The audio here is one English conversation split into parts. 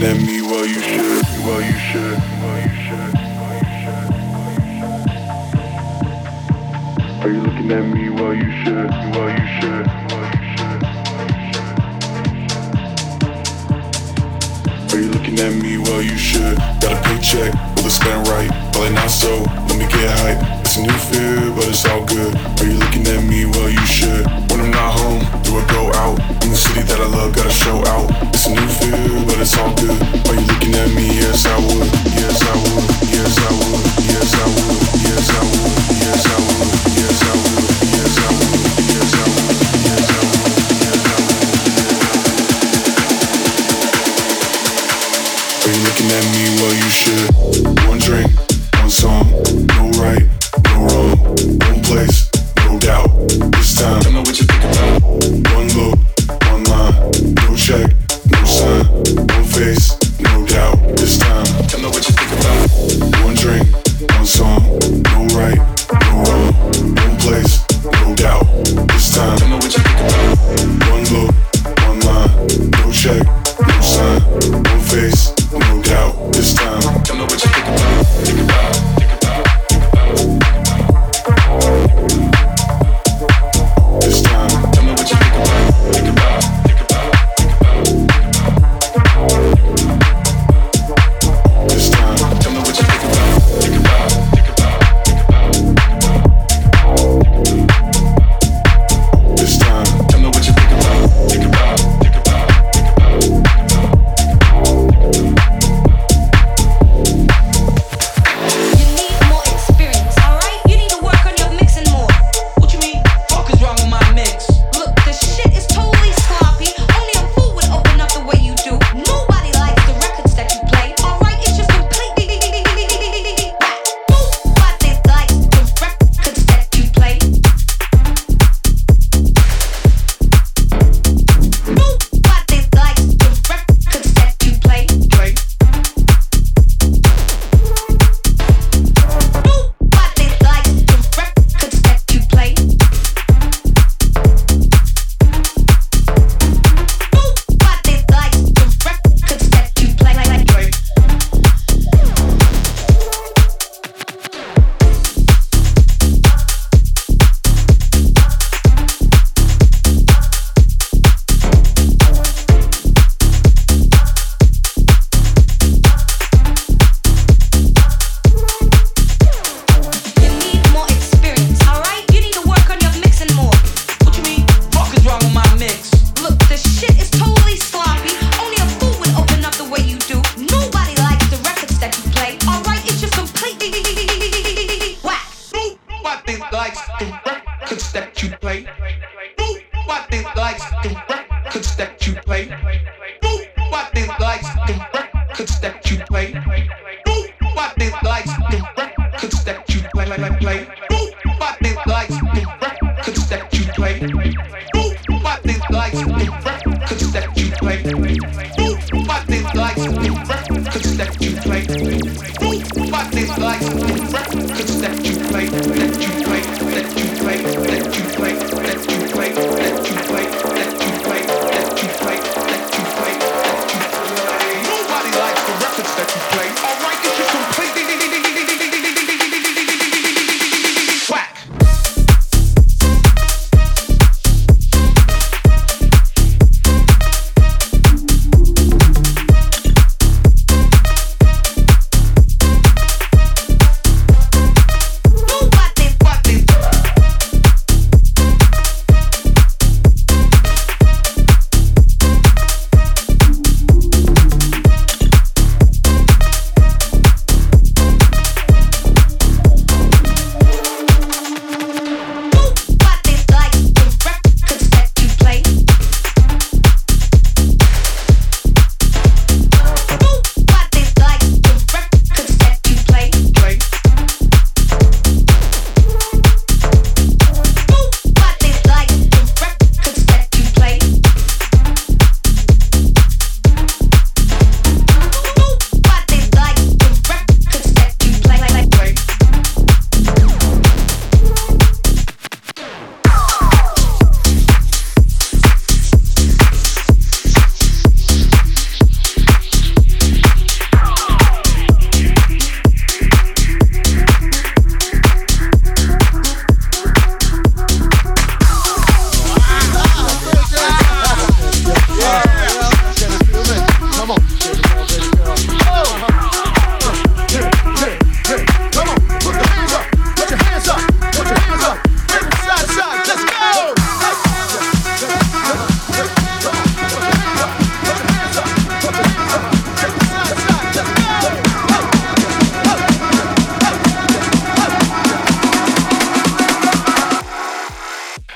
looking at me while you should, while you should, while you should. Are you looking at me while you should, while you should? Are you looking at me while you should? Got a paycheck, will it spend right? Probably not so let me get hype. It's a new fear, but it's all good. Are you looking at me? Well, you should. When I'm not home, do I go out? In the city that I love, gotta show out. It's a new fear, but it's all good. Are you looking at me? Yes, I would. Yes, I would. Yes, I would. Yes, I would. Yes, I would. Yes, I would.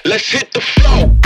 Let's hit the floor.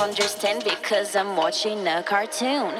understand because I'm watching a cartoon.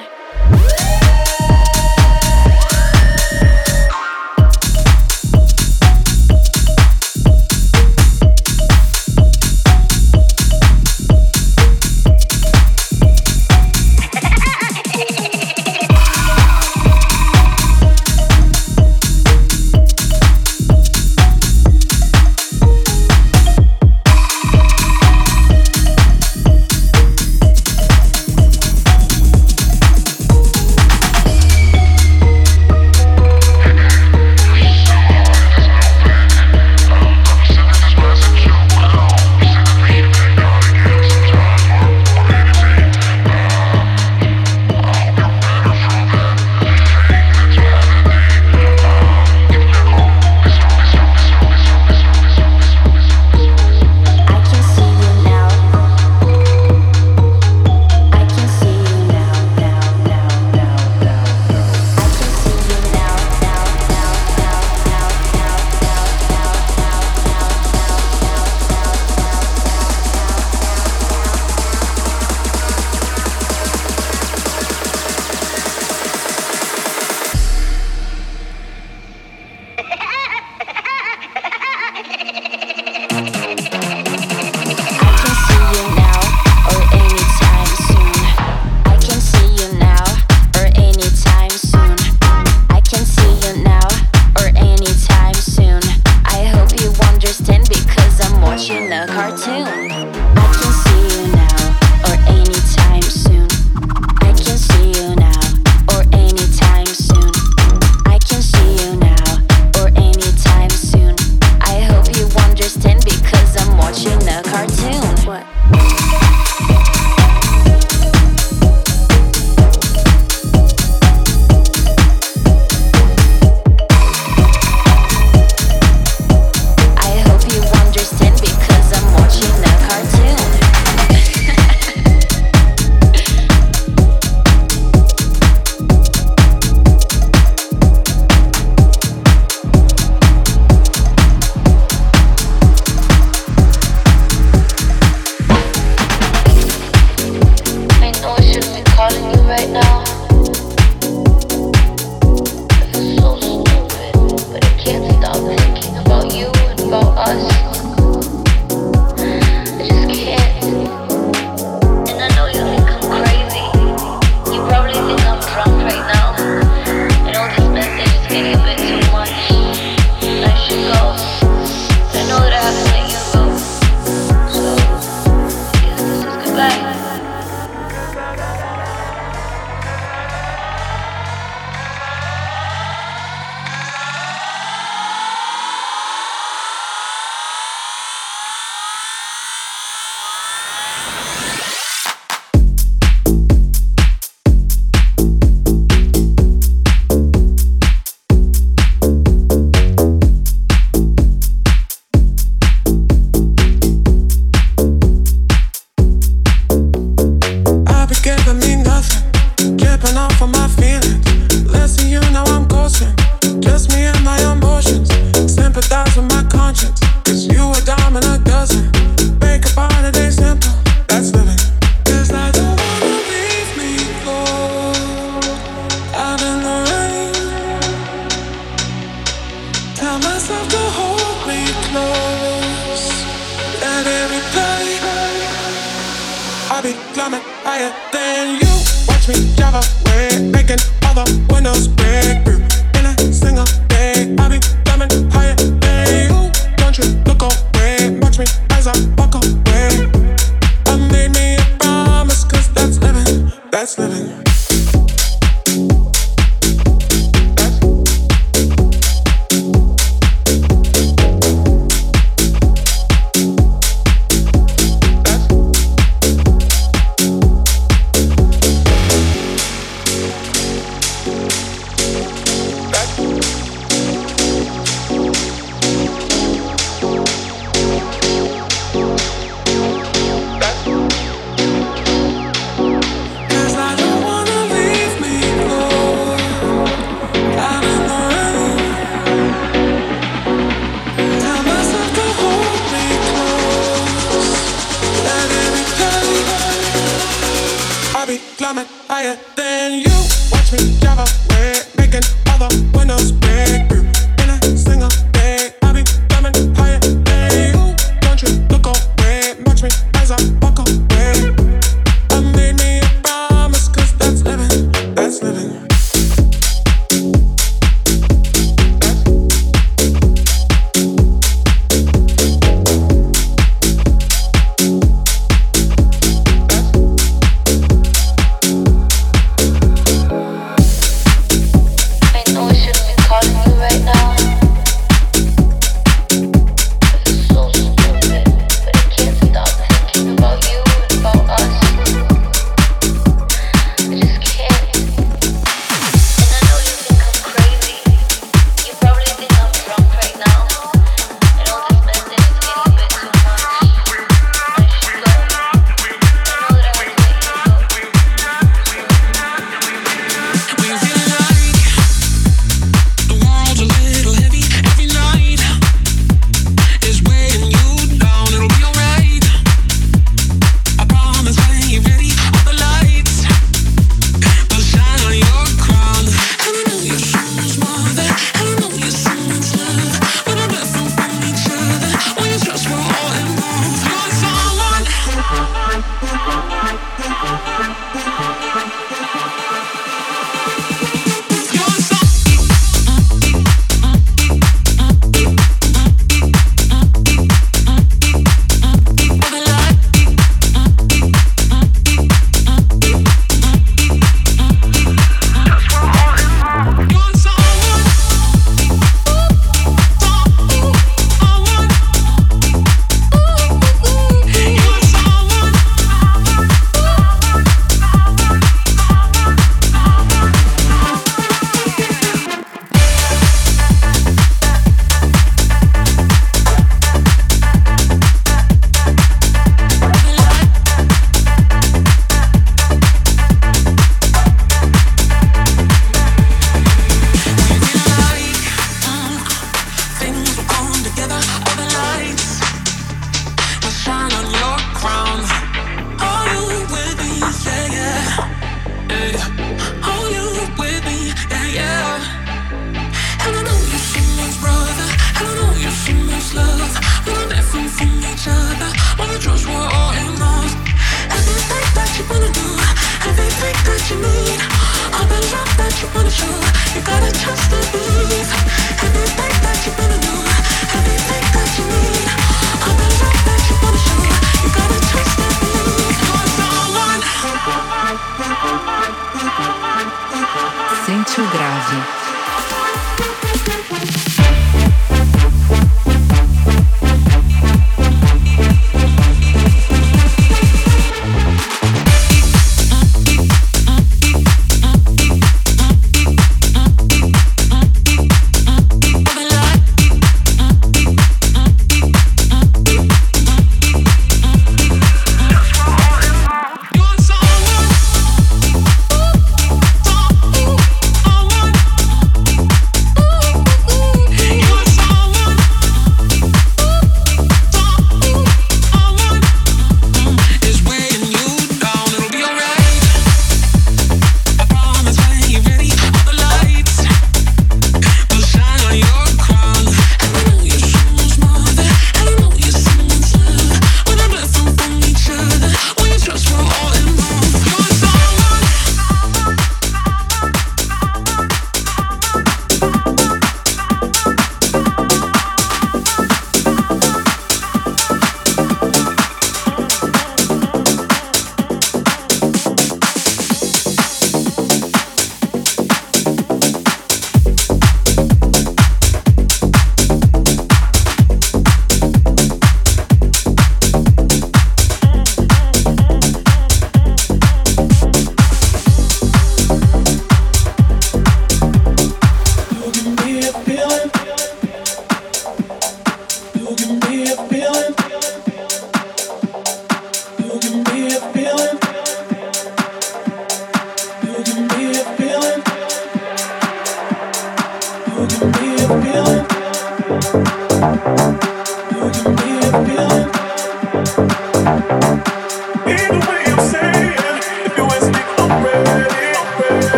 Sente o grave.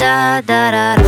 da da da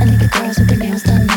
A nigga calls with the nails done.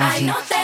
coragem.